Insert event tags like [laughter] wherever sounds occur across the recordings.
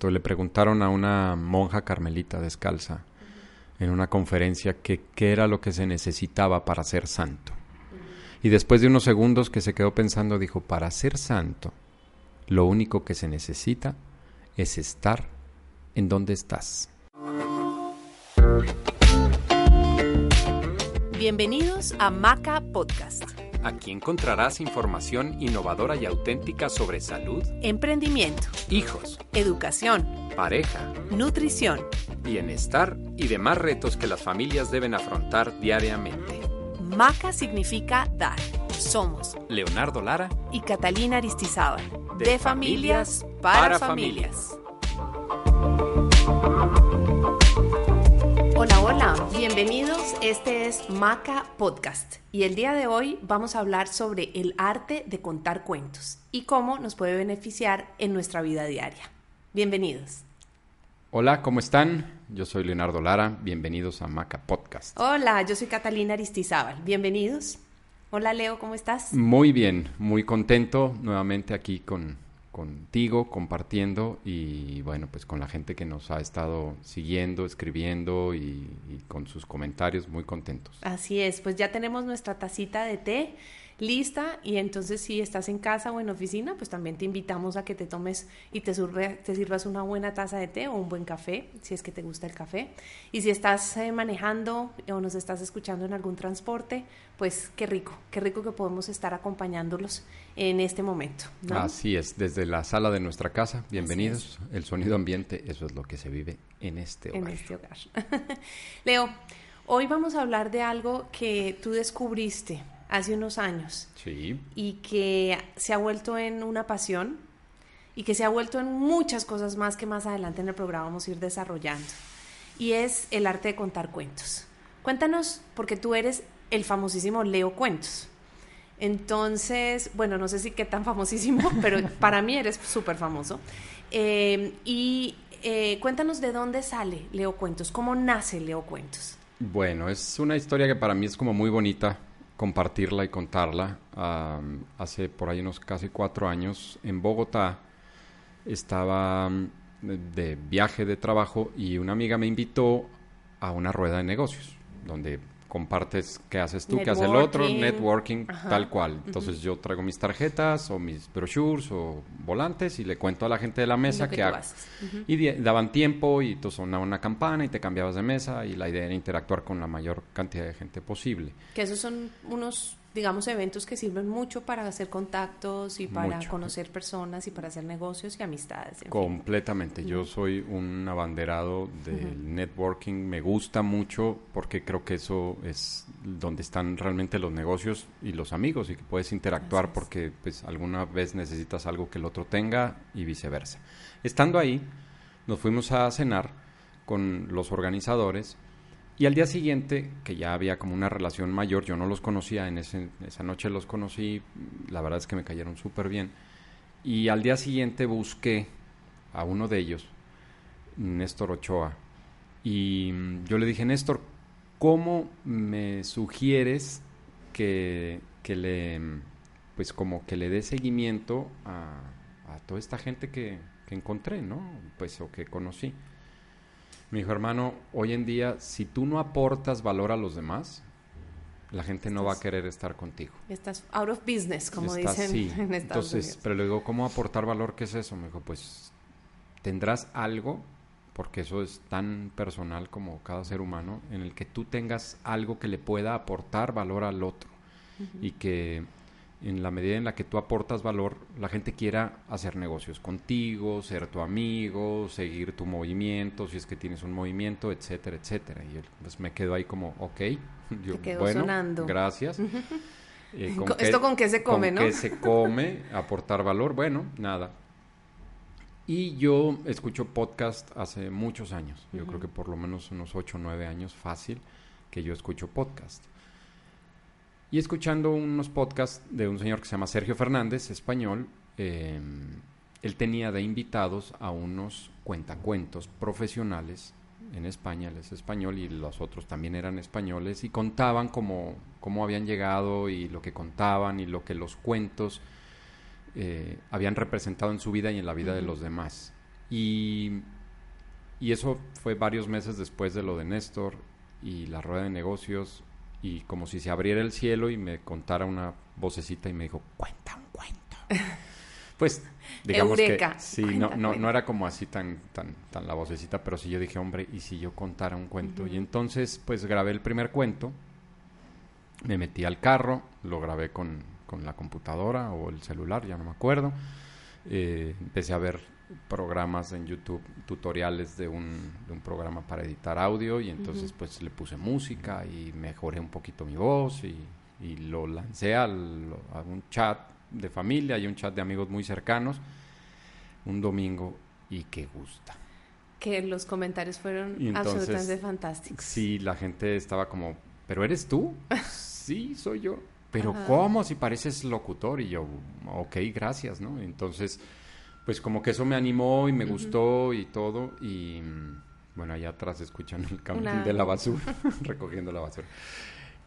Le preguntaron a una monja carmelita descalza en una conferencia que qué era lo que se necesitaba para ser santo. Y después de unos segundos que se quedó pensando, dijo, para ser santo, lo único que se necesita es estar en donde estás. Bienvenidos a Maca Podcast. Aquí encontrarás información innovadora y auténtica sobre salud, emprendimiento, hijos, educación, pareja, nutrición, bienestar y demás retos que las familias deben afrontar diariamente. Maca significa dar. Somos Leonardo Lara y Catalina Aristizábal. De, familias, para, familias. Hola, bienvenidos. Este es Maca Podcast y el día de hoy vamos a hablar sobre el arte de contar cuentos y cómo nos puede beneficiar en nuestra vida diaria. Bienvenidos. Hola, ¿cómo están? Yo soy Leonardo Lara, bienvenidos a Maca Podcast. Hola, yo soy Catalina Aristizábal, bienvenidos. Hola Leo, ¿cómo estás? Muy bien, muy contento nuevamente aquí con, contigo, compartiendo y bueno, pues con la gente que nos ha estado siguiendo, escribiendo y, y, con sus comentarios, muy contentos. Así es, pues ya tenemos nuestra tacita de té lista y entonces si estás en casa o en oficina, pues también te invitamos a que te tomes y te, te sirvas una buena taza de té o un buen café, si es que te gusta el café. Y si estás eh, manejando o nos estás escuchando en algún transporte, pues qué rico, qué rico que podemos estar acompañándolos en este momento. Así es, desde la sala de nuestra casa, bienvenidos. El sonido ambiente, eso es lo que se vive en este hogar. En este hogar. [laughs] Leo, hoy vamos a hablar de algo que tú descubriste hace unos años. Sí. Y que se ha vuelto en una pasión y que se ha vuelto en muchas cosas más que más adelante en el programa vamos a ir desarrollando. Y es el arte de contar cuentos. Cuéntanos, porque tú eres el famosísimo Leo Cuentos. Entonces, bueno, no sé si qué tan famosísimo, [laughs] pero para mí eres súper famoso. Eh, y eh, cuéntanos de dónde sale Leo Cuentos, cómo nace Leo Cuentos. Bueno, es una historia que para mí es como muy bonita compartirla y contarla. Um, hace por ahí unos casi cuatro años en Bogotá estaba de viaje de trabajo y una amiga me invitó a una rueda de negocios donde compartes qué haces tú, qué hace el otro, networking, tal cual. Entonces yo traigo mis tarjetas o mis brochures o volantes y le cuento a la gente de la mesa qué hago. Y daban tiempo y tú sonaba una campana y te cambiabas de mesa y la idea era interactuar con la mayor cantidad de gente posible. Que esos son unos digamos, eventos que sirven mucho para hacer contactos y para conocer personas y para hacer negocios y amistades. Completamente. Yo soy un abanderado del networking. Me gusta mucho porque creo que eso es donde están realmente los negocios y los amigos y que puedes interactuar porque pues alguna vez necesitas algo que el otro tenga y viceversa. Estando ahí, nos fuimos a cenar con los organizadores y al día siguiente, que ya había como una relación mayor, yo no los conocía, en esa noche los conocí, la verdad es que me cayeron súper bien. Y al día siguiente busqué a uno de ellos, Néstor Ochoa, y yo le dije, Néstor, ¿cómo me sugieres que, que le, pues como que le dé seguimiento a, a toda esta gente que, que encontré, ¿no? Pues o que conocí. Mi hijo hermano, hoy en día, si tú no aportas valor a los demás, la gente no va a querer estar contigo. Estás out of business, como dicen sí. [laughs] en Estados Entonces, Unidos. pero le digo, ¿cómo aportar valor? ¿Qué es eso? Me dijo, pues tendrás algo, porque eso es tan personal como cada ser humano, en el que tú tengas algo que le pueda aportar valor al otro uh -huh. y que en la medida en la que tú aportas valor, la gente quiera hacer negocios contigo, ser tu amigo, seguir tu movimiento, si es que tienes un movimiento, etcétera, etcétera. Y pues me quedo ahí como, ok, [laughs] yo, Te quedo bueno, sonando. gracias. [laughs] Eh, ¿con Esto qué, con qué se come, con ¿no? qué se come, [laughs] aportar valor, bueno, nada. Y yo escucho podcast hace muchos años, yo uh -huh. creo que por lo menos unos 8 o 9 años fácil que yo escucho podcast. Y escuchando unos podcasts de un señor que se llama Sergio Fernández, español, eh, él tenía de invitados a unos cuentacuentos profesionales en España, él es español y los otros también eran españoles y contaban cómo, cómo habían llegado y lo que contaban y lo que los cuentos eh, habían representado en su vida y en la vida uh -huh. de los demás. Y, y eso fue varios meses después de lo de Néstor y la rueda de negocios y como si se abriera el cielo y me contara una vocecita y me dijo, cuenta un cuento. [laughs] pues digamos que sí, no, no, no, era como así tan, tan, tan la vocecita, pero sí yo dije, hombre, ¿y si yo contara un cuento? Y entonces pues grabé el primer cuento, me metí al carro, lo grabé con, con la computadora o el celular, ya no me acuerdo. Eh, empecé a ver programas en YouTube, tutoriales de un, de un programa para editar audio y entonces pues le puse música y mejoré un poquito mi voz y, y lo lancé al, a un chat de familia y un chat de amigos muy cercanos un domingo y que gusta. Que los comentarios fueron absolutamente fantásticos. Sí, la gente estaba como, ¿pero eres tú? [laughs] sí, soy yo. ¿Pero cómo? Si pareces locutor. Y yo, ok, gracias, ¿no? Entonces, pues como que eso me animó y me gustó y todo. Y bueno, allá atrás escuchan el camión de la basura, [laughs] recogiendo la basura.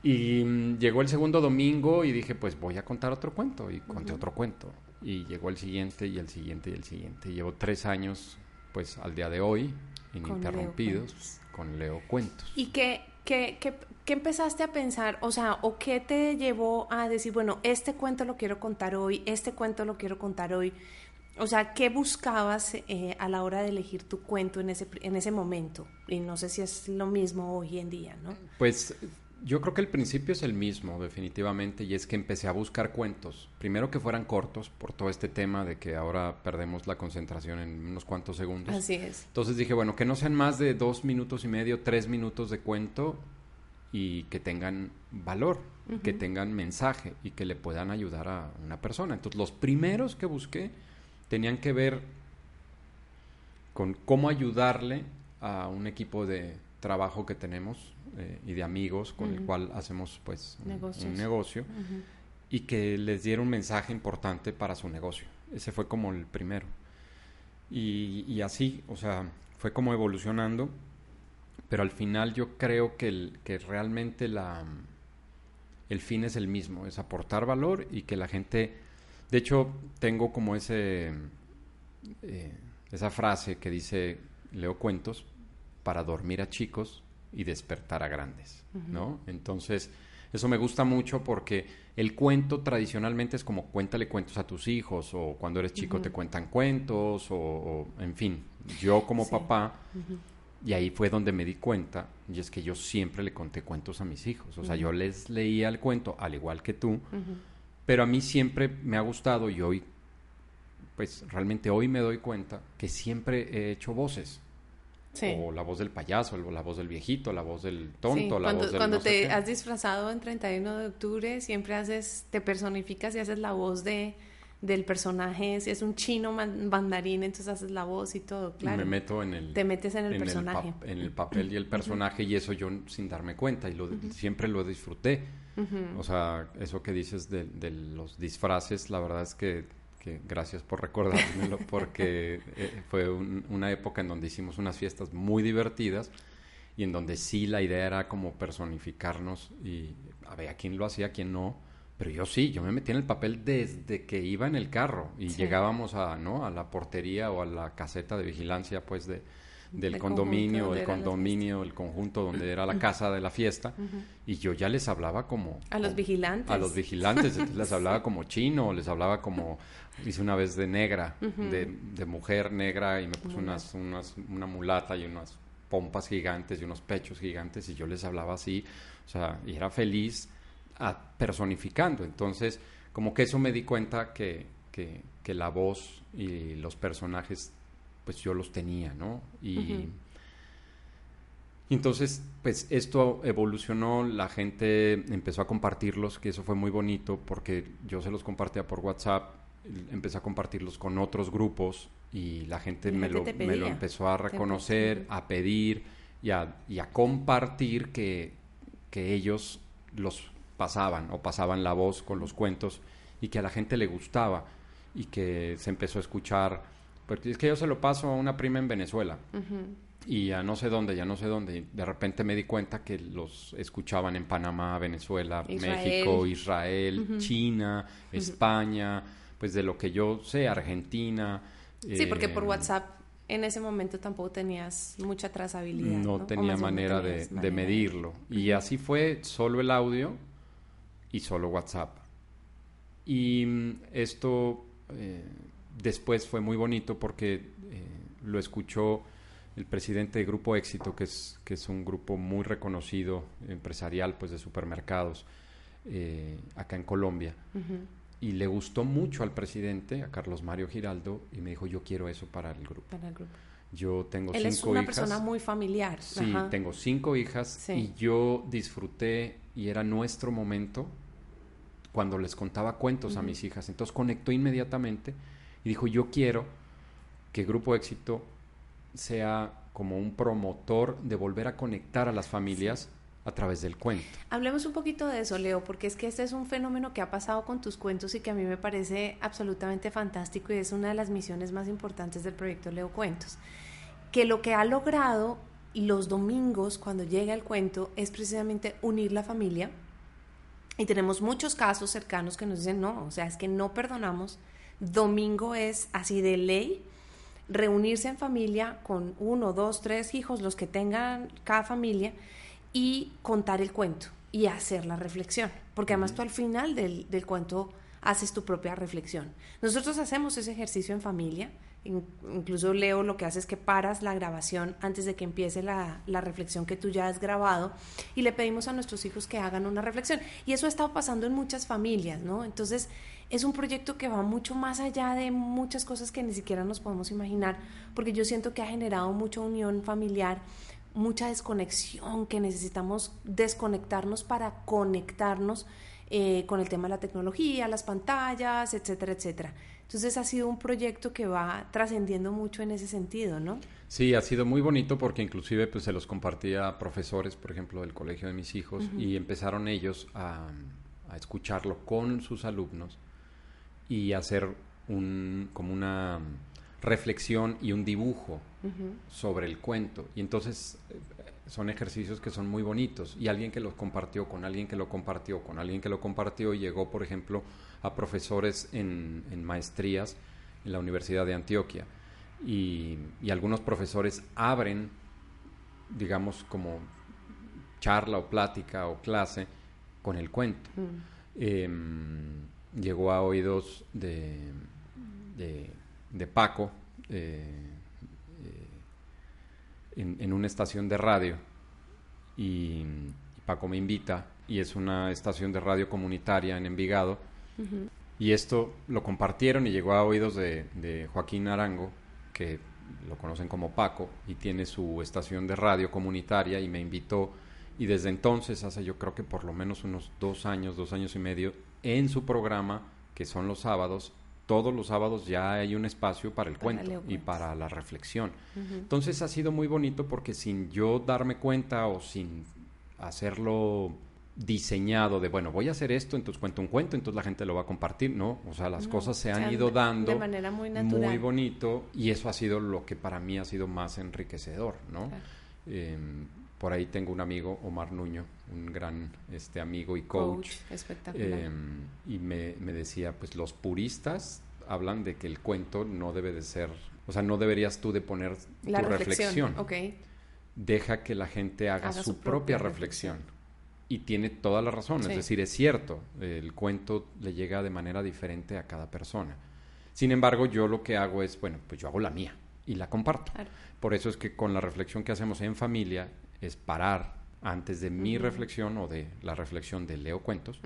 Y mm, llegó el segundo domingo y dije, pues voy a contar otro cuento. Y conté otro cuento. Y llegó el siguiente y el siguiente y el siguiente. Y llevo tres años, pues al día de hoy, ininterrumpidos, con Leo Cuentos. ¿Y qué, qué, qué, qué, empezaste a pensar? O sea, ¿o qué te llevó a decir, bueno, este cuento lo quiero contar hoy, este cuento lo quiero contar hoy? O sea, ¿qué buscabas eh, a la hora de elegir tu cuento en ese, en ese momento? Y no sé si es lo mismo hoy en día, ¿no? Pues yo creo que el principio es el mismo, definitivamente, y es que empecé a buscar cuentos. Primero que fueran cortos, por todo este tema de que ahora perdemos la concentración en unos cuantos segundos. Así es. Entonces dije, bueno, que no sean más de dos minutos y medio, tres minutos de cuento y que tengan valor, que tengan mensaje y que le puedan ayudar a una persona. Entonces los primeros que busqué tenían que ver con cómo ayudarle a un equipo de trabajo que tenemos eh, y de amigos con el cual hacemos pues un, negocio y que les diera un mensaje importante para su negocio. Ese fue como el primero. Y, así, o sea, fue como evolucionando, pero al final yo creo que, el, que realmente la, el fin es el mismo, es aportar valor y que la gente, de hecho, tengo como ese, eh, esa frase que dice, leo cuentos para dormir a chicos y despertar a grandes, ¿no? Entonces, eso me gusta mucho porque el cuento tradicionalmente es como cuéntale cuentos a tus hijos o cuando eres chico te cuentan cuentos o, en fin, yo como papá y ahí fue donde me di cuenta y es que yo siempre le conté cuentos a mis hijos, o sea, yo les leía el cuento al igual que tú, pero a mí siempre me ha gustado y hoy pues realmente hoy me doy cuenta que siempre he hecho voces. O la voz del payaso, la voz del viejito, la voz del tonto, la cuando, voz del Cuando te has disfrazado en 31 de octubre, siempre haces, te personificas y haces la voz de del personaje, si es un chino mandarín, entonces haces la voz y todo, claro. Me meto en el... Te metes en el personaje. en el papel y el personaje y eso yo sin darme cuenta y lo, siempre lo disfruté. O sea, eso que dices de, de los disfraces, la verdad es que que gracias por recordármelo, [laughs] porque eh, fue una época en donde hicimos unas fiestas muy divertidas y en donde sí la idea era como personificarnos y a ver a quién lo hacía, a quién no, pero yo sí, yo me metí en el papel desde que iba en el carro y llegábamos a, ¿no? a la portería o a la caseta de vigilancia pues de, del condominio, el condominio, el conjunto donde era la casa de la fiesta, y yo ya les hablaba como... A los vigilantes. A los vigilantes, les [laughs] hablaba como chino, les hablaba como, hice una vez de negra, de, mujer negra, y me puse unas, unas, una mulata y unas pompas gigantes y unos pechos gigantes, y yo les hablaba así, o sea, y era feliz a, personificando, entonces, como que eso me di cuenta que, que, que la voz y los personajes pues yo los tenía, ¿no? Y entonces, pues esto evolucionó, la gente empezó a compartirlos, que eso fue muy bonito porque yo se los compartía por WhatsApp, empecé a compartirlos con otros grupos y la gente, me, lo, me, lo, empezó a reconocer, a pedir y a, y a compartir que, que ellos los pasaban o pasaban la voz con los cuentos y que a la gente le gustaba y que se empezó a escuchar porque es que yo se lo paso a una prima en Venezuela. Y ya no sé dónde, ya no sé dónde. Y de repente me di cuenta que los escuchaban en Panamá, Venezuela, México, Israel, China, España, pues de lo que yo sé, Argentina. Sí, porque por eh, WhatsApp en ese momento tampoco tenías mucha trazabilidad. No, tenía manera de, medirlo. Y así fue solo el audio y solo WhatsApp. Y mm, esto eh, después fue muy bonito porque eh, lo escuchó el presidente de Grupo Éxito, que es, que es un grupo muy reconocido empresarial pues de supermercados eh, acá en Colombia. Y le gustó mucho al presidente, a Carlos Mario Giraldo, y me dijo, yo quiero eso para el grupo. Para el grupo. Yo tengo Él cinco es una hijas. persona muy familiar. Sí, tengo cinco hijas y yo disfruté y era nuestro momento cuando les contaba cuentos a mis hijas. Entonces conectó inmediatamente y dijo, yo quiero que Grupo Éxito sea como un promotor de volver a conectar a las familias a través del cuento. Hablemos un poquito de eso, Leo, porque es que este es un fenómeno que ha pasado con tus cuentos y que a mí me parece absolutamente fantástico y es una de las misiones más importantes del proyecto Leo Cuentos. Que lo que ha logrado los domingos cuando llega el cuento es precisamente unir la familia. Y tenemos muchos casos cercanos que nos dicen, no, o sea, es que no perdonamos. Domingo es así de ley reunirse en familia con uno, dos, tres hijos, los que tengan cada familia, y contar el cuento y hacer la reflexión. Porque además tú al final del, del cuento haces tu propia reflexión. Nosotros hacemos ese ejercicio en familia. Incluso Leo lo que hace es que paras la grabación antes de que empiece la, la, reflexión que tú ya has grabado y le pedimos a nuestros hijos que hagan una reflexión. Y eso ha estado pasando en muchas familias, ¿no? Entonces es un proyecto que va mucho más allá de muchas cosas que ni siquiera nos podemos imaginar, porque yo siento que ha generado mucha unión familiar, mucha desconexión, que necesitamos desconectarnos para conectarnos eh, con el tema de la tecnología, las pantallas, etcétera, etcétera. Entonces ha sido un proyecto que va trascendiendo mucho en ese sentido, ¿no? Sí, ha sido muy bonito porque inclusive pues se los compartía a profesores, por ejemplo, del colegio de mis hijos y empezaron ellos a, a, escucharlo con sus alumnos y hacer un, como una reflexión y un dibujo sobre el cuento. Y entonces eh, son ejercicios que son muy bonitos. Y alguien que los compartió con alguien que lo compartió, con alguien que lo compartió, y llegó, por ejemplo, a profesores en, maestrías en la Universidad de Antioquia. Y, algunos profesores abren, digamos, como charla o plática o clase con el cuento. Mm. Em, llegó a oídos de, de, Paco eh, eh, en, una estación de radio. Y, Paco me invita y es una estación de radio comunitaria en Envigado. Y esto lo compartieron y llegó a oídos de, de Joaquín Arango que lo conocen como Paco y tiene su estación de radio comunitaria y me invitó. Y desde entonces, hace yo creo que por lo menos unos dos años, dos años y medio, en su programa, que son los sábados, todos los sábados ya hay un espacio para el cuento y para la reflexión. Entonces ha sido muy bonito porque sin yo darme cuenta o sin hacerlo diseñado de, bueno, voy a hacer esto, entonces cuento un cuento, entonces la gente lo va a compartir, ¿no? O sea, las cosas se han ido dando de manera muy natural. Muy bonito y eso ha sido lo que para mí ha sido más enriquecedor, ¿no? Em, por ahí tengo un amigo, Omar Nuño, un gran este, amigo y coach. espectacular. Em, y me, me, decía, pues los puristas hablan de que el cuento no debe de ser, o sea, no deberías tú de poner La tu reflexión. Okay. Deja que la gente haga, su, propia, reflexión. Y tiene toda la razón, es decir, es cierto, el cuento le llega de manera diferente a cada persona. Sin embargo, yo lo que hago es, bueno, pues yo hago la mía y la comparto. Por eso es que con la reflexión que hacemos en familia, es parar antes de mi reflexión o de la reflexión de Leo Cuentos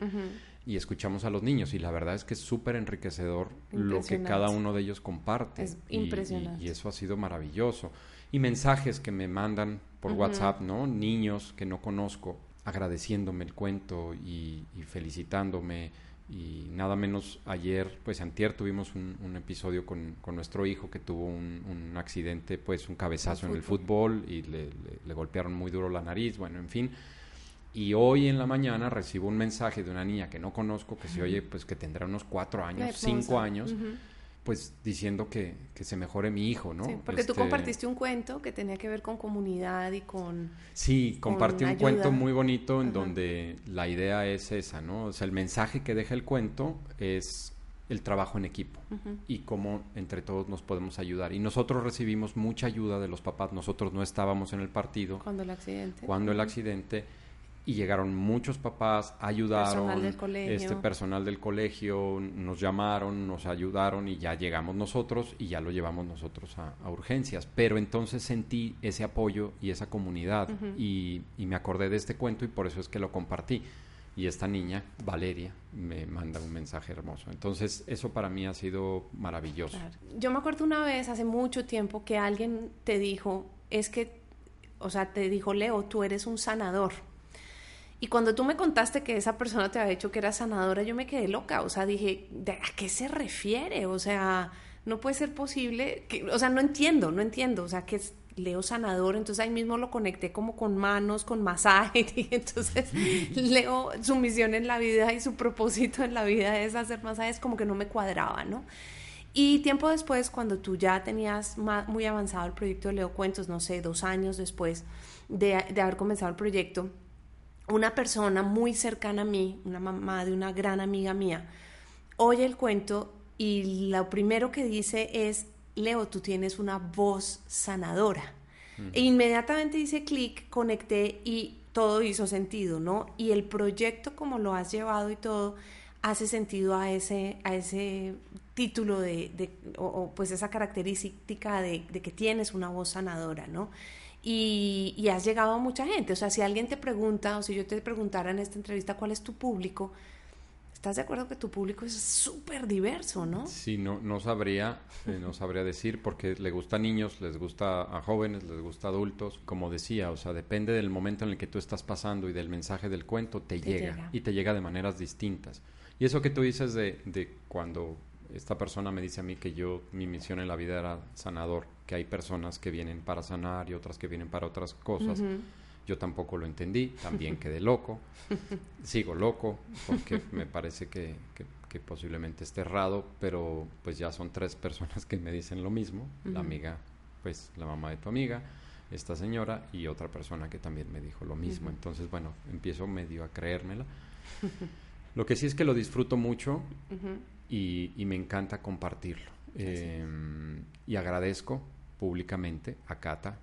y escuchamos a los niños y la verdad es que es súper enriquecedor lo que cada uno de ellos comparte. Es impresionante. Y, eso ha sido maravilloso. Y mensajes que me mandan por WhatsApp, ¿no? Niños que no conozco agradeciéndome el cuento y felicitándome y nada menos ayer, pues antier tuvimos un, un episodio con, con, nuestro hijo que tuvo un, un accidente, pues un cabezazo en el fútbol. y le, le, golpearon muy duro la nariz, bueno, en fin. Y hoy en la mañana recibo un mensaje de una niña que no conozco, que se oye, pues que tendrá unos cuatro años, cinco años, pues diciendo que, que, se mejore mi hijo, ¿no? Sí, porque tú este compartiste un cuento que tenía que ver con comunidad y con... Sí, compartí un cuento muy bonito en donde la idea es esa, ¿no? O sea, el mensaje que deja el cuento es el trabajo en equipo y cómo entre todos nos podemos ayudar. Y nosotros recibimos mucha ayuda de los papás. Nosotros no estábamos en el partido. Cuando el accidente. Cuando el accidente. Y llegaron muchos papás, ayudaron. Personal del colegio. Este personal del colegio, nos llamaron, nos ayudaron y ya llegamos nosotros y ya lo llevamos nosotros a, urgencias. Pero entonces sentí ese apoyo y esa comunidad y, y me acordé de este cuento y por eso es que lo compartí y esta niña, Valeria, me manda un mensaje hermoso. Entonces, eso para mí ha sido maravilloso. Yo me acuerdo una vez, hace mucho tiempo, que alguien te dijo, es que, o sea, te dijo, Leo, tú eres un sanador. Y cuando tú me contaste que esa persona te había dicho que era sanadora, yo me quedé loca. O sea, dije, ¿a qué se refiere? O sea, no puede ser posible. Que, o sea, no entiendo, no entiendo. O sea, que Leo sanador, entonces ahí mismo lo conecté como con manos, con masaje, [laughs] y entonces Leo, su misión en la vida y su propósito en la vida es hacer masajes, como que no me cuadraba, ¿no? Y tiempo después, cuando tú ya tenías muy avanzado el proyecto de Leo Cuentos, no sé, dos años después de, de haber comenzado el proyecto, una persona muy cercana a mí, una mamá de una gran amiga mía, oye el cuento y lo primero que dice es, Leo, tú tienes una voz sanadora. E inmediatamente hice clic, conecté y todo hizo sentido, ¿no? Y el proyecto como lo has llevado y todo hace sentido a ese, a ese título de, de o, pues esa característica de, de, que tienes una voz sanadora, ¿no? Y, y has llegado a mucha gente. O sea, si alguien te pregunta o si yo te preguntara en esta entrevista cuál es tu público, ¿Estás de acuerdo que tu público es súper diverso, no? Sí, no, no sabría, eh, no sabría decir, porque le gusta a niños, les gusta a jóvenes, les gusta a adultos. Como decía, o sea, depende del momento en el que tú estás pasando y del mensaje del cuento, te, llega, y te llega de maneras distintas. Y eso que tú dices de, de cuando esta persona me dice a mí que yo, mi misión en la vida era sanador, que hay personas que vienen para sanar y otras que vienen para otras cosas. Yo tampoco lo entendí, también quedé loco, [laughs] sigo loco, porque me parece que, posiblemente esté errado, pero pues ya son tres personas que me dicen lo mismo, la amiga, pues la mamá de tu amiga, esta señora y otra persona que también me dijo lo mismo. Entonces, bueno, empiezo medio a creérmela. Lo que sí es que lo disfruto mucho y, me encanta compartirlo. Em, y agradezco públicamente a Cata,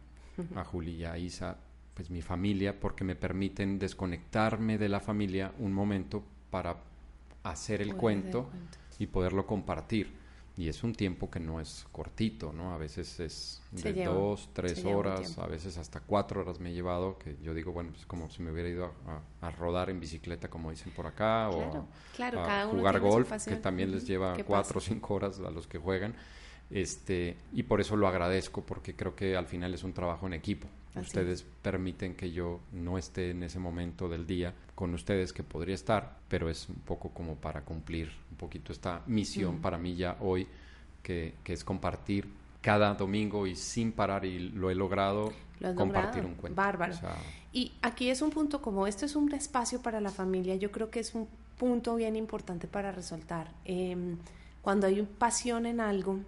a Juli y a Isa pues mi familia porque me permiten desconectarme de la familia un momento para hacer el cuento, y poderlo compartir. Y es un tiempo que no es cortito, ¿no? A veces es de dos, tres horas, a veces hasta cuatro horas me he llevado, que yo digo, bueno, pues como si me hubiera ido a, rodar en bicicleta, como dicen por acá, o a jugar golf, que también les lleva cuatro o cinco horas a los que juegan. Este, y por eso lo agradezco, porque creo que al final es un trabajo en equipo. Ustedes permiten que yo no esté en ese momento del día con ustedes que podría estar, pero es un poco como para cumplir un poquito esta misión para mí ya hoy, que, es compartir cada domingo y sin parar, y lo he logrado, compartir un cuento. Bárbaro. y aquí es un punto como este es un espacio para la familia, yo creo que es un punto bien importante para resaltar. Em, cuando hay pasión en algo,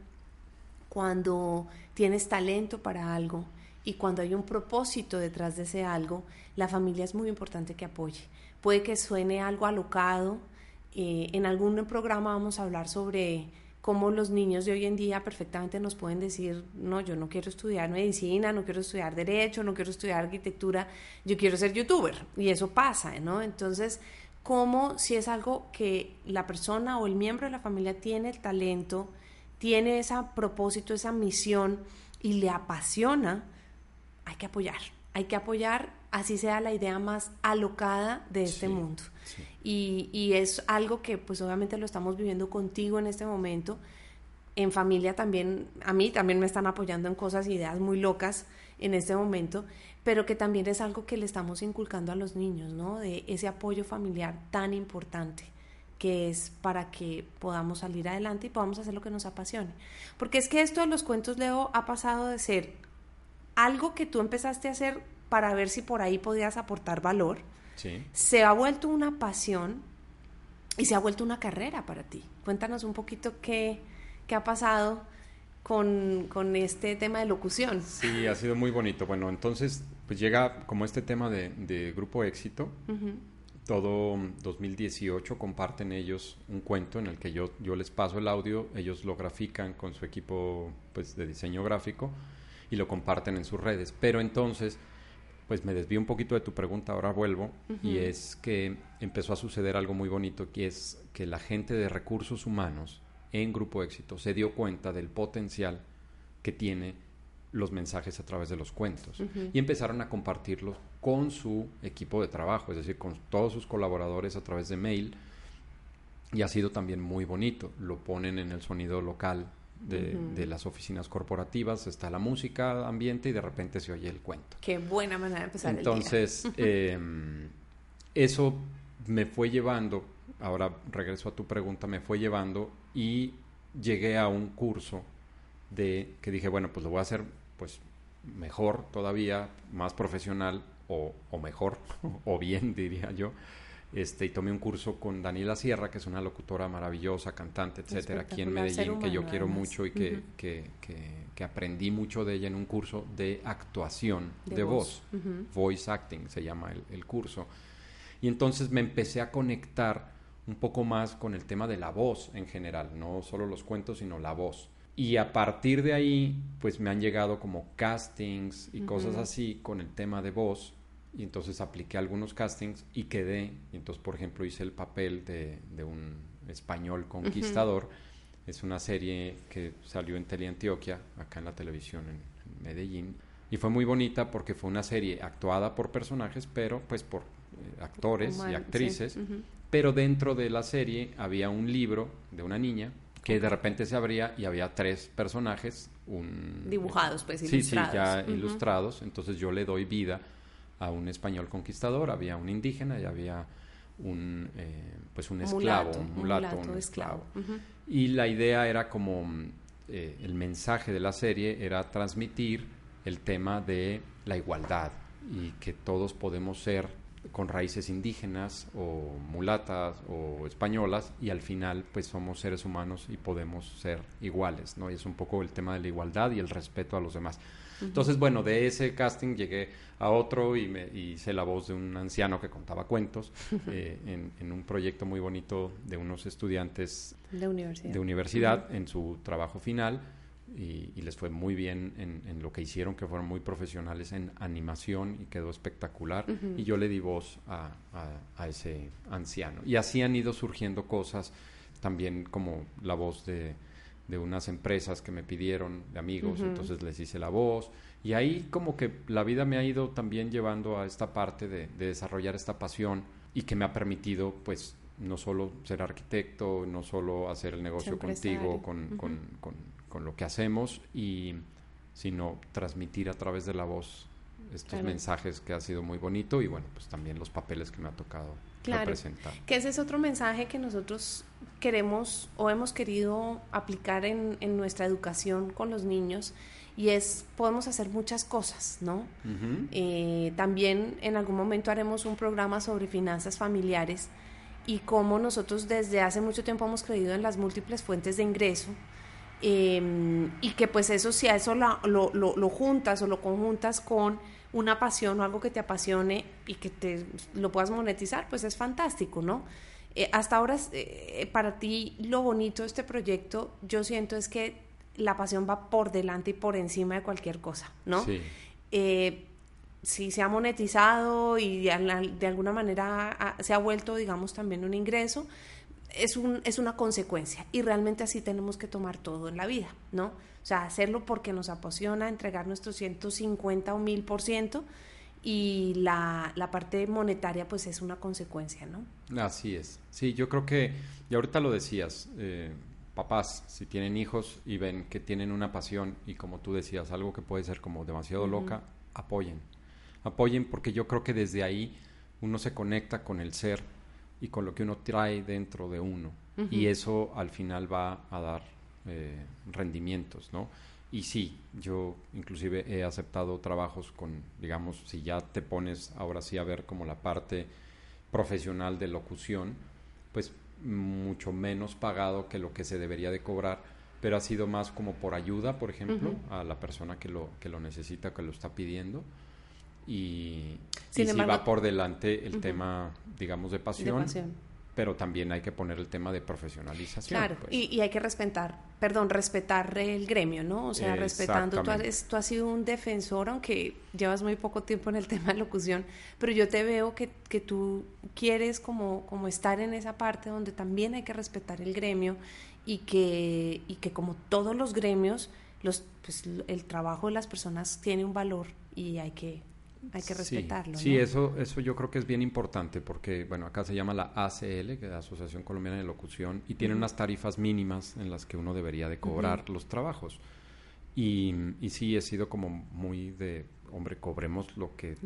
cuando tienes talento para algo, y cuando hay un propósito detrás de ese algo, la familia es muy importante que apoye. Puede que suene algo alocado. Eh, en algún programa vamos a hablar sobre cómo los niños de hoy en día perfectamente nos pueden decir, no, yo no quiero estudiar medicina, no quiero estudiar derecho, no quiero estudiar arquitectura, yo quiero ser youtuber. Y eso pasa, ¿no? Entonces, ¿cómo si es algo que la persona o el miembro de la familia tiene el talento, tiene ese propósito, esa misión y le apasiona, hay que apoyar, hay que apoyar, así sea la idea más alocada de este mundo. Y, y, es algo que pues obviamente lo estamos viviendo contigo en este momento. En familia también, a mí también me están apoyando en cosas, ideas muy locas en este momento, pero que también es algo que le estamos inculcando a los niños, ¿no? De ese apoyo familiar tan importante que es para que podamos salir adelante y podamos hacer lo que nos apasione. Porque es que esto de los cuentos, Leo, ha pasado de ser algo que tú empezaste a hacer para ver si por ahí podías aportar valor, se ha vuelto una pasión y se ha vuelto una carrera para ti. Cuéntanos un poquito qué, qué ha pasado con, con, este tema de locución. Sí, ha sido muy bonito. Bueno, entonces, pues llega como este tema de, de grupo éxito, todo 2018 comparten ellos un cuento en el que yo, yo les paso el audio, ellos lo grafican con su equipo pues, de diseño gráfico y lo comparten en sus redes. Pero entonces, pues me desvío un poquito de tu pregunta, ahora vuelvo, y es que empezó a suceder algo muy bonito, que es que la gente de recursos humanos en Grupo Éxito se dio cuenta del potencial que tiene los mensajes a través de los cuentos y empezaron a compartirlos con su equipo de trabajo, es decir, con todos sus colaboradores a través de mail y ha sido también muy bonito. Lo ponen en el sonido local de, las oficinas corporativas, está la música ambiente y de repente se oye el cuento. Qué buena manera de empezar Entonces, el día. eh, [laughs] eso me fue llevando, ahora regreso a tu pregunta, me fue llevando y llegué a un curso de que dije, bueno, pues lo voy a hacer pues mejor todavía, más profesional o, o mejor, [laughs] o bien diría yo. Este, y tomé un curso con Daniela Sierra, que es una locutora maravillosa, cantante, etcétera, aquí en Medellín, que yo quiero mucho y que, que, que, aprendí mucho de ella en un curso de actuación de, voz, voice acting se llama el, el, curso. Y entonces me empecé a conectar un poco más con el tema de la voz en general, no solo los cuentos, sino la voz. Y a partir de ahí, pues me han llegado como castings y cosas así con el tema de voz. Y entonces apliqué algunos castings y quedé. Y entonces, por ejemplo, hice el papel de, de un español conquistador. Es una serie que salió en Teleantioquia, acá en la televisión en, Medellín. Y fue muy bonita porque fue una serie actuada por personajes, pero pues por eh, actores y actrices. Pero dentro de la serie había un libro de una niña que de repente se abría y había tres personajes. Un, Dibujados, pues, sí, ilustrados. Sí, ya ilustrados. Entonces yo le doy vida a un español conquistador, había un indígena y había un, eh, pues un esclavo, un mulato, un, esclavo. Y la idea era como, eh, el mensaje de la serie era transmitir el tema de la igualdad y que todos podemos ser con raíces indígenas o mulatas o españolas y al final pues somos seres humanos y podemos ser iguales, ¿no? Y es un poco el tema de la igualdad y el respeto a los demás. Entonces, bueno, de ese casting llegué a otro y me hice la voz de un anciano que contaba cuentos eh, en, un proyecto muy bonito de unos estudiantes de universidad, de universidad en su trabajo final y, les fue muy bien en, lo que hicieron, que fueron muy profesionales en animación y quedó espectacular. Y yo le di voz a, a, ese anciano. Y así han ido surgiendo cosas, también como la voz de, de unas empresas que me pidieron, de amigos, entonces les hice la voz. Y ahí como que la vida me ha ido también llevando a esta parte de, desarrollar esta pasión y que me ha permitido pues no solo ser arquitecto, no solo hacer el negocio contigo, con, con, con con lo que hacemos y sino transmitir a través de la voz estos mensajes que ha sido muy bonito y bueno, pues también los papeles que me ha tocado representar. Que ese es otro mensaje que nosotros queremos o hemos querido aplicar en, en nuestra educación con los niños y es, podemos hacer muchas cosas, ¿no? Eh, también en algún momento haremos un programa sobre finanzas familiares y cómo nosotros desde hace mucho tiempo hemos creído en las múltiples fuentes de ingreso Em, y que pues eso si a eso lo, lo, juntas o lo conjuntas con una pasión o algo que te apasione y que te lo puedas monetizar, pues es fantástico, ¿no? Eh, hasta ahora, eh, para ti, lo bonito de este proyecto, yo siento es que la pasión va por delante y por encima de cualquier cosa, ¿no? Sí. Eh, si se ha monetizado y de, alguna manera se ha vuelto, digamos, también un ingreso, es, un, es una consecuencia y realmente así tenemos que tomar todo en la vida, ¿no? O sea, hacerlo porque nos apasiona, entregar nuestro 150 o 1000 por ciento y la, la, parte monetaria pues es una consecuencia, ¿no? Así es. Sí, yo creo que, y ahorita lo decías, eh, papás, si tienen hijos y ven que tienen una pasión y como tú decías, algo que puede ser como demasiado loca, apoyen. Apoyen porque yo creo que desde ahí uno se conecta con el ser y con lo que uno trae dentro de uno. Y eso al final va a dar eh, rendimientos, ¿no? Y sí, yo inclusive he aceptado trabajos con, digamos, si ya te pones ahora sí a ver como la parte profesional de locución, pues mucho menos pagado que lo que se debería de cobrar, pero ha sido más como por ayuda, por ejemplo, a la persona que lo, que lo necesita, que lo está pidiendo y, si va por delante el tema, digamos, de pasión, pero también hay que poner el tema de profesionalización. Claro, pues. y, hay que respetar, perdón, respetar el gremio, ¿no? O sea, respetando, tú has, tú has sido un defensor, aunque llevas muy poco tiempo en el [laughs] tema de locución, pero yo te veo que, que tú quieres como, como estar en esa parte donde también hay que respetar el gremio y que, y que como todos los gremios, los, pues, el trabajo de las personas tiene un valor y hay que hay que respetarlo. Sí, eso, eso yo creo que es bien importante porque, bueno, acá se llama la ACL, que es la Asociación Colombiana de Locución, y tiene unas tarifas mínimas en las que uno debería de cobrar los trabajos. Y, y, sí, he sido como muy de, hombre, cobremos lo que,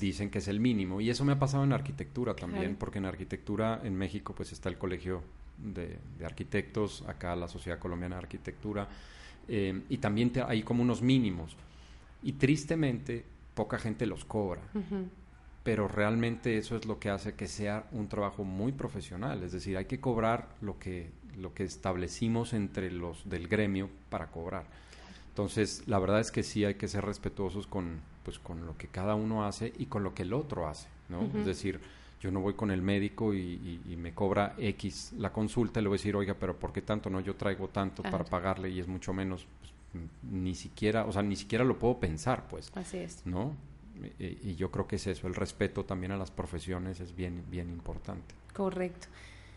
dicen que es el mínimo. Y eso me ha pasado en arquitectura también, porque en arquitectura en México pues está el Colegio de, Arquitectos, acá la Sociedad Colombiana de Arquitectura, eh, y también hay como unos mínimos. Y tristemente poca gente los cobra. Pero realmente eso es lo que hace que sea un trabajo muy profesional. Es decir, hay que cobrar lo que, lo que establecimos entre los del gremio para cobrar. Entonces, la verdad es que sí hay que ser respetuosos con, pues, con lo que cada uno hace y con lo que el otro hace, ¿no? Es decir, yo no voy con el médico y, me cobra X la consulta y le voy a decir, oiga, pero ¿por qué tanto? No, yo traigo tanto para pagarle y es mucho menos. Ni siquiera, o sea, ni siquiera lo puedo pensar, pues. Así es. ¿No? Y, yo creo que es eso, el respeto también a las profesiones es bien, bien importante. Correcto.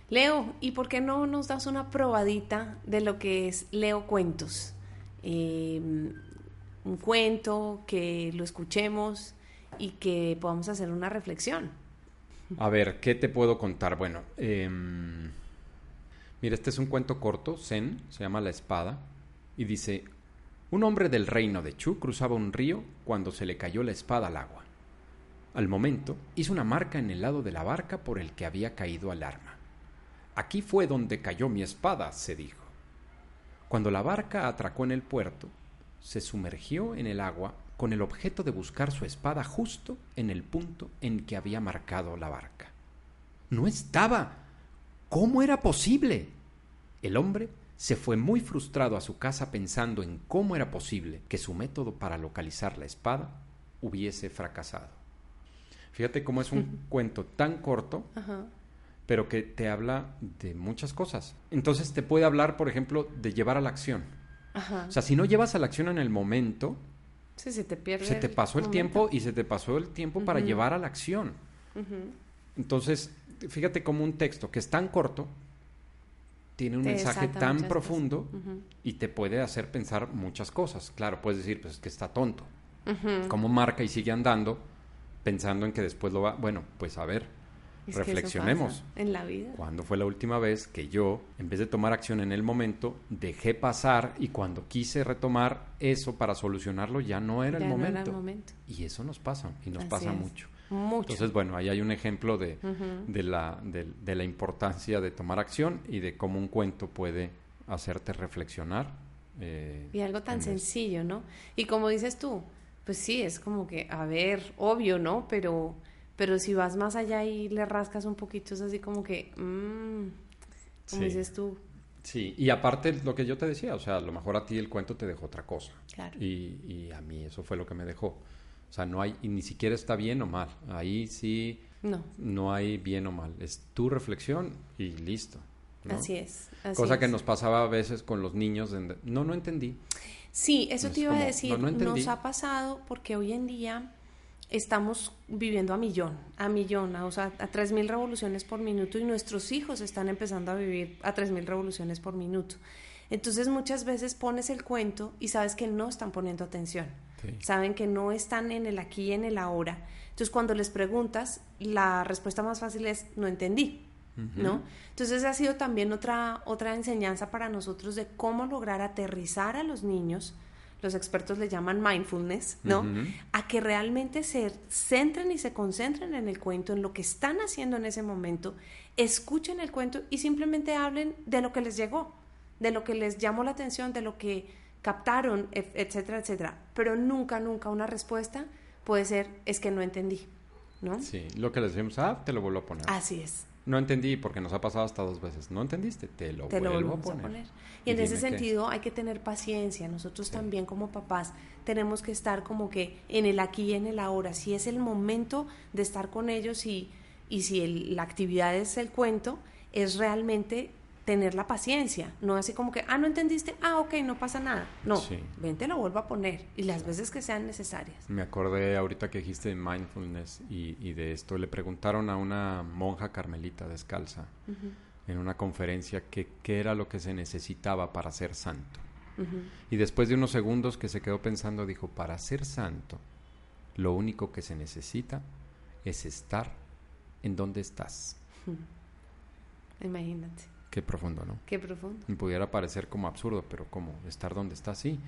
Leo, ¿y por qué no nos das una probadita de lo que es Leo Cuentos? Em, un cuento, que lo escuchemos y que podamos hacer una reflexión. A ver, ¿qué te puedo contar? Bueno, eh, mira, este es un cuento corto, Zen, se llama La Espada, y dice, un hombre del reino de Chu cruzaba un río cuando se le cayó la espada al agua. Al momento, hizo una marca en el lado de la barca por el que había caído al arma. Aquí fue donde cayó mi espada, se dijo. Cuando la barca atracó en el puerto, se sumergió en el agua con el objeto de buscar su espada justo en el punto en que había marcado la barca. No estaba. ¿Cómo era posible? El hombre se fue muy frustrado a su casa pensando en cómo era posible que su método para localizar la espada hubiese fracasado. Fíjate cómo es un cuento tan corto, pero que te habla de muchas cosas. Entonces te puede hablar, por ejemplo, de llevar a la acción. O sea, si no llevas a la acción en el momento, se te pierde. Se te pasó el, tiempo y se te pasó el tiempo para llevar a la acción. Entonces, fíjate cómo un texto que es tan corto, tiene un mensaje tan profundo y te puede hacer pensar muchas cosas. Claro, puedes decir, pues es que está tonto. ¿Cómo marca y sigue andando pensando en que después lo va? Bueno, pues a ver, reflexionemos. en la vida. ¿Cuándo fue la última vez que yo, en vez de tomar acción en el momento, dejé pasar y cuando quise retomar eso para solucionarlo ya no era, el, momento. momento? Y eso nos pasa y nos pasa mucho. Entonces, bueno, ahí hay un ejemplo de, de, la, de, la importancia de tomar acción y de cómo un cuento puede hacerte reflexionar. Eh, y algo tan sencillo, ¿no? Y como dices tú, pues sí, es como que, a ver, obvio, ¿no? Pero, pero si vas más allá y le rascas un poquito, es así como que, mmm, como dices tú. Sí, y aparte lo que yo te decía, o sea, a lo mejor a ti el cuento te dejó otra cosa. Claro. Y, y a mí eso fue lo que me dejó. O sea, no hay, y ni siquiera está bien o mal. Ahí sí no, no hay bien o mal. Es tu reflexión y listo. Así es. Cosa que nos pasaba a veces con los niños. no, no entendí. Sí, eso te iba a decir. nos ha pasado porque hoy en día estamos viviendo a millón, a millón, a, o sea, a 3.000 revoluciones por minuto y nuestros hijos están empezando a vivir a 3.000 revoluciones por minuto. Entonces muchas veces pones el cuento y sabes que no están poniendo atención. Saben que no están en el aquí y en el ahora. Entonces cuando les preguntas, la respuesta más fácil es no entendí. ¿No? Entonces ha sido también otra, otra enseñanza para nosotros de cómo lograr aterrizar a los niños, los expertos le llaman mindfulness, ¿no? A que realmente se centren y se concentren en el cuento, en lo que están haciendo en ese momento, escuchen el cuento y simplemente hablen de lo que les llegó de lo que les llamó la atención, de lo que captaron, etcétera, etcétera. Pero nunca, nunca una respuesta puede ser, es que no entendí, ¿no? Sí, lo que les decimos, ah, te lo vuelvo a poner. Así es. no entendí porque nos ha pasado hasta dos veces. No entendiste, te lo, te vuelvo lo a poner. Y, en ese sentido hay que tener paciencia. Nosotros también como papás tenemos que estar como que en el aquí y en el ahora. Si es el momento de estar con ellos y, y si la actividad es el cuento, es realmente tener la paciencia, no así como que, ah, no entendiste, ah, ok, no pasa nada. No, ven, te lo vuelvo a poner y las veces que sean necesarias. Me acordé ahorita que dijiste de mindfulness y, de esto, le preguntaron a una monja carmelita descalza en una conferencia que qué era lo que se necesitaba para ser santo. Y después de unos segundos que se quedó pensando, dijo, para ser santo, lo único que se necesita es estar en donde estás. Imagínate. Qué profundo, ¿no? Qué profundo. Me pudiera parecer como absurdo, pero como estar donde estás, sí.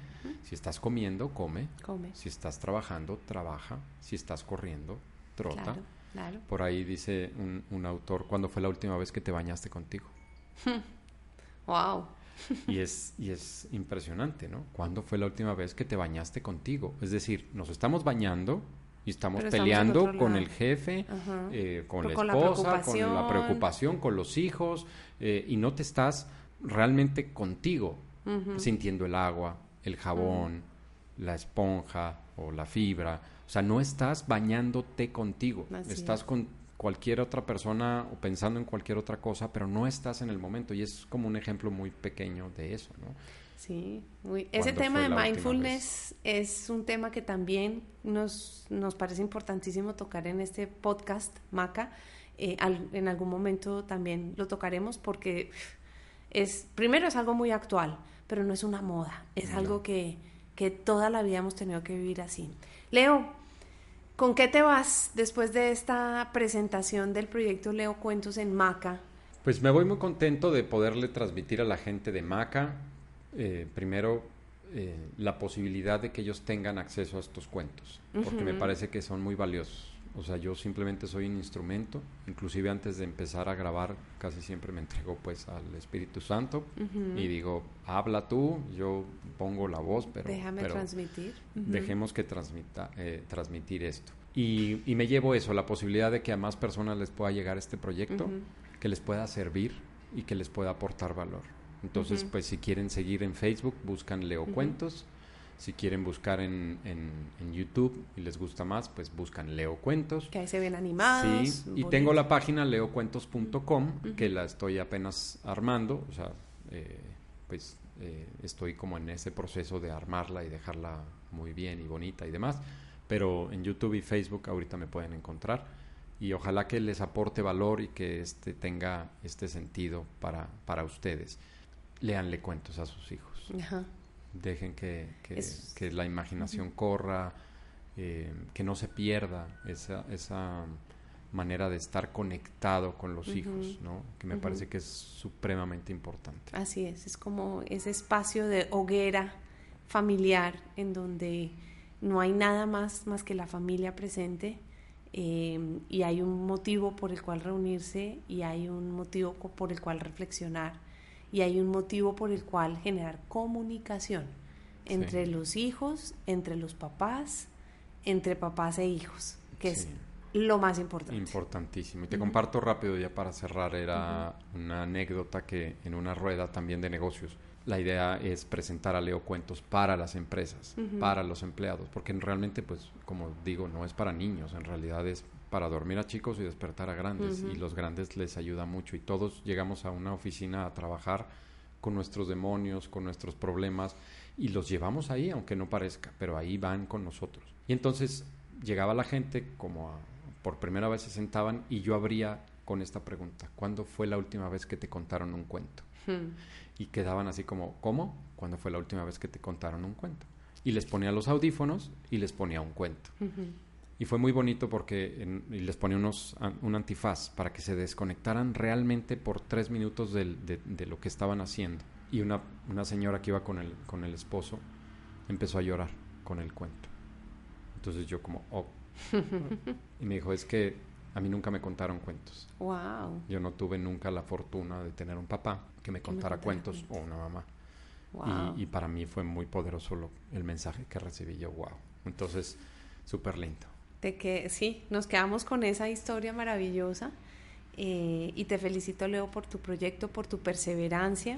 Si estás comiendo, come. Come. Si estás trabajando, trabaja. Si estás corriendo, trota. Claro, claro. Por ahí dice un, un autor, ¿cuándo fue la última vez que te bañaste contigo? [laughs] wow. y es, [laughs] y es impresionante, ¿no? ¿Cuándo fue la última vez que te bañaste contigo? Es decir, nos estamos bañando y estamos peleando con el jefe, eh, con la esposa, con la preocupación, con los hijos, eh, y no te estás realmente contigo, sintiendo el agua, el jabón, la esponja o la fibra. O sea, no estás bañándote contigo, estás con cualquier otra persona o pensando en cualquier otra cosa, pero no estás en el momento. Y es como un ejemplo muy pequeño de eso, ¿no? Sí, ese tema de mindfulness es un tema que también nos, nos parece importantísimo tocar en este podcast, Maca. Eh, en algún momento también lo tocaremos porque es, primero es algo muy actual, pero no es una moda, es algo que, que toda la vida hemos tenido que vivir así. Leo, ¿con qué te vas después de esta presentación del proyecto Leo Cuentos en Maca? Pues me voy muy contento de poderle transmitir a la gente de Maca eh, primero eh, la posibilidad de que ellos tengan acceso a estos cuentos, porque me parece que son muy valiosos. O sea, yo simplemente soy un instrumento, inclusive antes de empezar a grabar casi siempre me entrego pues al Espíritu Santo y digo, habla tú, yo pongo la voz, pero... Déjame transmitir. Dejemos que transmita, eh, transmitir esto. Y, y, me llevo eso, la posibilidad de que a más personas les pueda llegar este proyecto, que les pueda servir y que les pueda aportar valor. Entonces, pues si quieren seguir en Facebook, buscan Leo Cuentos. Si quieren buscar en, en, YouTube y les gusta más, pues buscan Leo Cuentos. Que ahí se ven animados. Sí, y tengo la página leocuentos.com, que la estoy apenas armando. O sea, eh, pues eh, estoy como en ese proceso de armarla y dejarla muy bien y bonita y demás. Pero en YouTube y Facebook ahorita me pueden encontrar. Y ojalá que les aporte valor y que este tenga este sentido para, para ustedes leanle cuentos a sus hijos. Dejen que, que, la imaginación corra, eh, que no se pierda esa, esa manera de estar conectado con los hijos, ¿no? Que me parece que es supremamente importante. Así es, es como ese espacio de hoguera familiar en donde no hay nada más más que la familia presente eh, y hay un motivo por el cual reunirse y hay un motivo por el cual reflexionar y hay un motivo por el cual generar comunicación entre los hijos, entre los papás, entre papás e hijos, que es lo más importante. Importantísimo. Y te comparto rápido ya para cerrar, era una anécdota que en una rueda también de negocios, la idea es presentar a Leo Cuentos para las empresas, para los empleados, porque realmente, pues, como digo, no es para niños, en realidad es para dormir a chicos y despertar a grandes. Y los grandes les ayuda mucho. Y todos llegamos a una oficina a trabajar con nuestros demonios, con nuestros problemas, y los llevamos ahí, aunque no parezca, pero ahí van con nosotros. Y entonces llegaba la gente, como por primera vez se sentaban, y yo abría con esta pregunta, ¿cuándo fue la última vez que te contaron un cuento? Hmm. Y quedaban así como, ¿cómo? ¿Cuándo fue la última vez que te contaron un cuento? Y les ponía los audífonos y les ponía un cuento. Y fue muy bonito porque les ponía unos, un antifaz para que se desconectaran realmente por tres minutos de, lo que estaban haciendo. Y una, una, señora que iba con el, con el esposo empezó a llorar con el cuento. Entonces yo como, oh. [laughs] y me dijo, es que a mí nunca me contaron cuentos. Wow. Yo no tuve nunca la fortuna de tener un papá que me contara cuentos, o una mamá. Y, y, para mí fue muy poderoso lo, el mensaje que recibí yo, wow. Entonces, súper lindo de que sí, nos quedamos con esa historia maravillosa Eh, y te felicito, Leo, por tu proyecto, por tu perseverancia.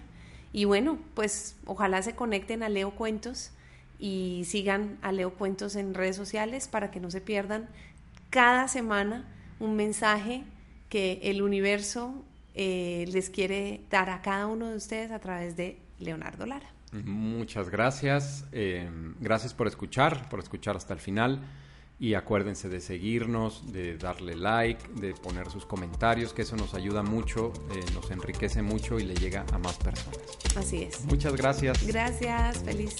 Y bueno, pues ojalá se conecten a Leo Cuentos y sigan a Leo Cuentos en redes sociales para que no se pierdan cada semana un mensaje que el universo eh, les quiere dar a cada uno de ustedes a través de Leonardo Lara. Muchas gracias. Eh, gracias por escuchar, por escuchar hasta el final. Y acuérdense de seguirnos, de darle like, de poner sus comentarios, que eso nos ayuda mucho, eh, nos enriquece mucho y le llega a más personas. Así es. Muchas gracias. Gracias. Feliz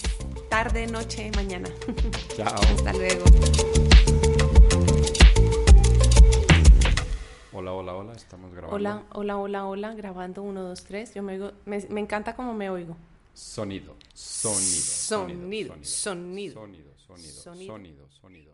tarde, noche, mañana. [laughs] Chao. Hasta luego. Hola, hola, hola, estamos grabando. Hola, hola, hola, hola, grabando 1, 2, 3. Yo me oigo, me, me encanta cómo me oigo. Sonido, sonido, Sonido, sonido, sonido, sonido, sonido, sonido, Sonido. sonido, sonido.